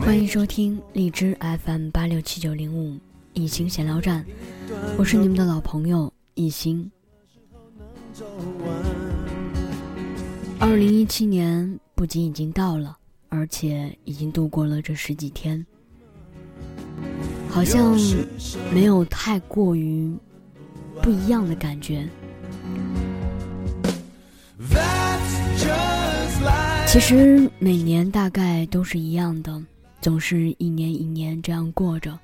欢迎收听荔枝 FM 八六七九零五一心闲聊站，我是你们的老朋友一心。二零一七年不仅已经到了，而且已经度过了这十几天，好像没有太过于不一样的感觉。其实每年大概都是一样的，总是一年一年这样过着。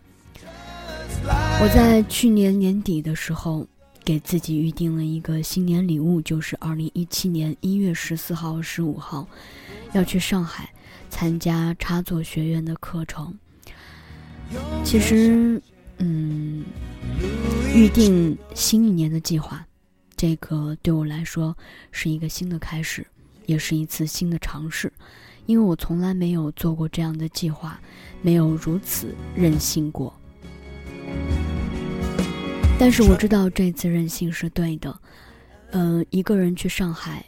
我在去年年底的时候，给自己预定了一个新年礼物，就是二零一七年一月十四号、十五号，要去上海参加插座学院的课程。其实，嗯，预定新一年的计划，这个对我来说是一个新的开始。也是一次新的尝试，因为我从来没有做过这样的计划，没有如此任性过。但是我知道这次任性是对的。嗯，一个人去上海，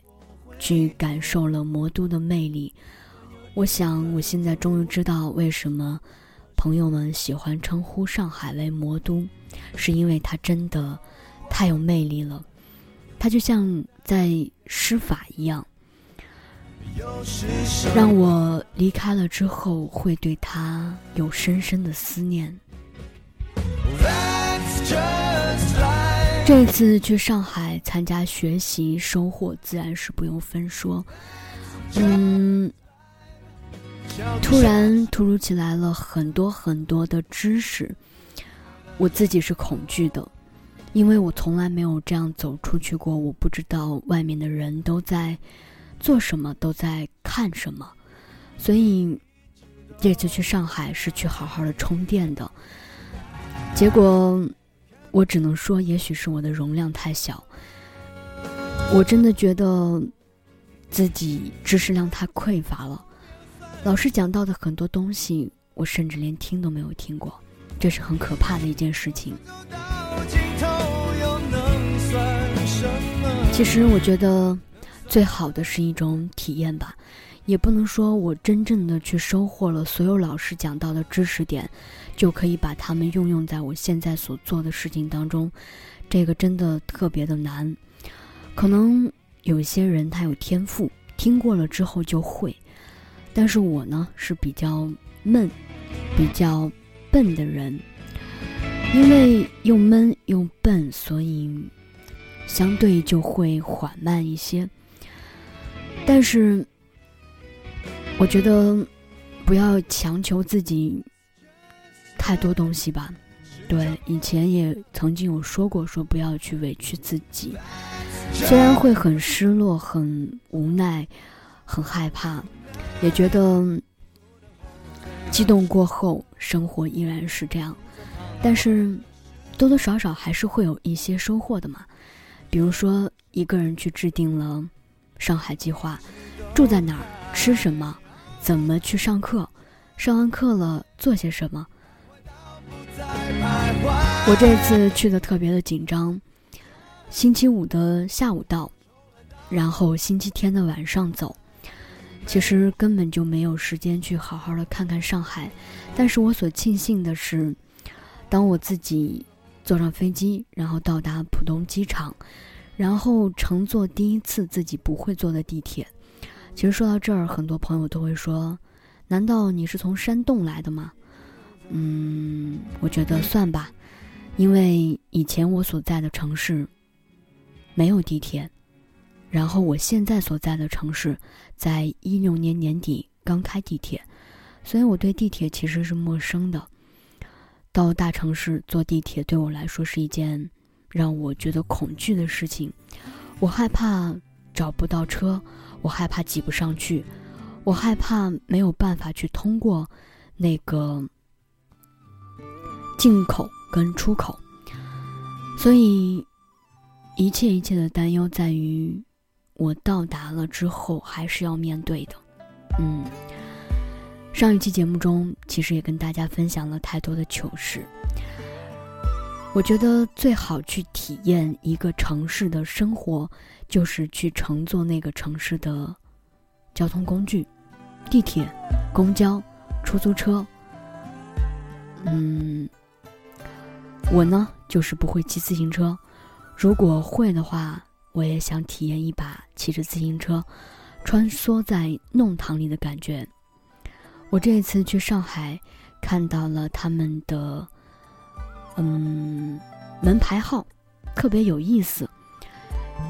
去感受了魔都的魅力。我想，我现在终于知道为什么朋友们喜欢称呼上海为魔都，是因为它真的太有魅力了。它就像在施法一样。让我离开了之后，会对他有深深的思念。这次去上海参加学习，收获自然是不用分说。嗯，突然突如其来了很多很多的知识，我自己是恐惧的，因为我从来没有这样走出去过，我不知道外面的人都在。做什么都在看什么，所以这次去上海是去好好的充电的。结果我只能说，也许是我的容量太小，我真的觉得自己知识量太匮乏了。老师讲到的很多东西，我甚至连听都没有听过，这是很可怕的一件事情。其实我觉得。最好的是一种体验吧，也不能说我真正的去收获了所有老师讲到的知识点，就可以把它们运用在我现在所做的事情当中，这个真的特别的难。可能有些人他有天赋，听过了之后就会，但是我呢是比较闷、比较笨的人，因为又闷又笨，所以相对就会缓慢一些。但是，我觉得不要强求自己太多东西吧。对，以前也曾经有说过，说不要去委屈自己。虽然会很失落、很无奈、很害怕，也觉得激动过后，生活依然是这样。但是，多多少少还是会有一些收获的嘛。比如说，一个人去制定了。上海计划，住在哪儿，吃什么，怎么去上课，上完课了做些什么。我这次去的特别的紧张，星期五的下午到，然后星期天的晚上走，其实根本就没有时间去好好的看看上海。但是我所庆幸的是，当我自己坐上飞机，然后到达浦东机场。然后乘坐第一次自己不会坐的地铁，其实说到这儿，很多朋友都会说：“难道你是从山洞来的吗？”嗯，我觉得算吧，因为以前我所在的城市没有地铁，然后我现在所在的城市在一六年年底刚开地铁，所以我对地铁其实是陌生的。到大城市坐地铁对我来说是一件。让我觉得恐惧的事情，我害怕找不到车，我害怕挤不上去，我害怕没有办法去通过那个进口跟出口，所以一切一切的担忧在于我到达了之后还是要面对的。嗯，上一期节目中其实也跟大家分享了太多的糗事。我觉得最好去体验一个城市的生活，就是去乘坐那个城市的交通工具，地铁、公交、出租车。嗯，我呢就是不会骑自行车，如果会的话，我也想体验一把骑着自行车穿梭在弄堂里的感觉。我这一次去上海，看到了他们的嗯门牌号，特别有意思。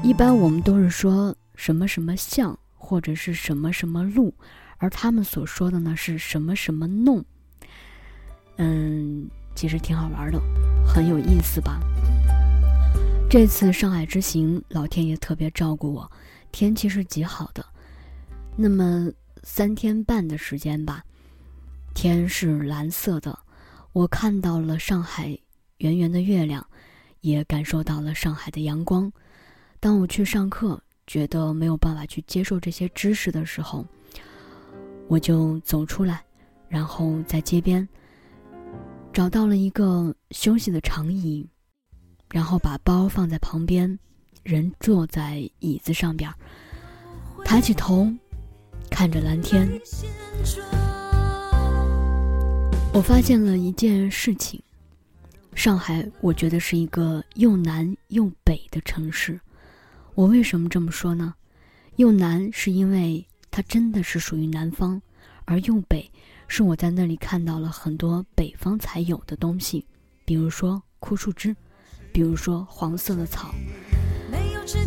一般我们都是说什么什么巷或者是什么什么路，而他们所说的呢是什么什么弄。嗯，其实挺好玩的，很有意思吧？这次上海之行，老天爷特别照顾我，天气是极好的。那么三天半的时间吧，天是蓝色的，我看到了上海圆圆的月亮，也感受到了上海的阳光。当我去上课，觉得没有办法去接受这些知识的时候，我就走出来，然后在街边。找到了一个休息的长椅，然后把包放在旁边，人坐在椅子上边，抬起头，看着蓝天。我发现了一件事情：上海，我觉得是一个又南又北的城市。我为什么这么说呢？又南是因为它真的是属于南方，而又北。是我在那里看到了很多北方才有的东西，比如说枯树枝，比如说黄色的草，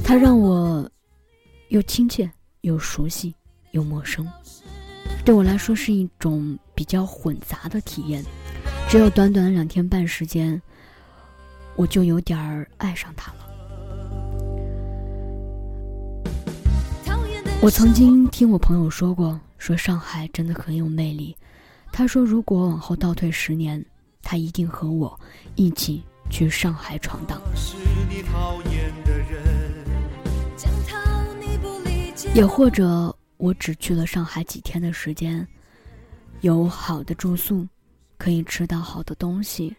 它让我又亲切又熟悉又陌生，对我来说是一种比较混杂的体验。只有短短两天半时间，我就有点儿爱上他了。我曾经听我朋友说过，说上海真的很有魅力。他说：“如果往后倒退十年，他一定和我一起去上海闯荡。也或者，我只去了上海几天的时间，有好的住宿，可以吃到好的东西，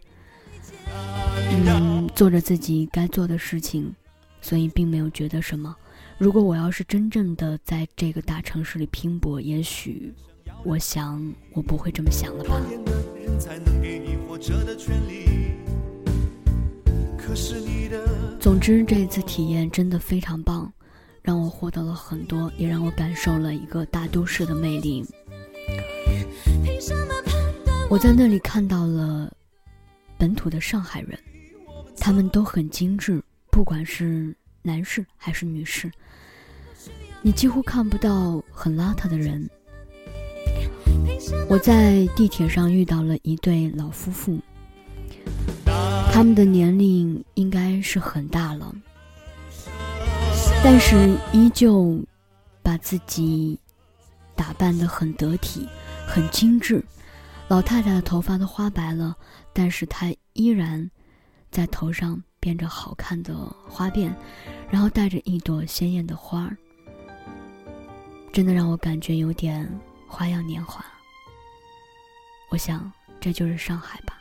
嗯，做着自己该做的事情，所以并没有觉得什么。如果我要是真正的在这个大城市里拼搏，也许……”我想，我不会这么想了吧。总之，这一次体验真的非常棒，让我获得了很多，也让我感受了一个大都市的魅力。我在那里看到了本土的上海人，他们都很精致，不管是男士还是女士，你几乎看不到很邋遢的人。我在地铁上遇到了一对老夫妇，他们的年龄应该是很大了，但是依旧把自己打扮得很得体、很精致。老太太的头发都花白了，但是她依然在头上编着好看的花辫，然后戴着一朵鲜艳的花儿，真的让我感觉有点花样年华。我想，这就是上海吧。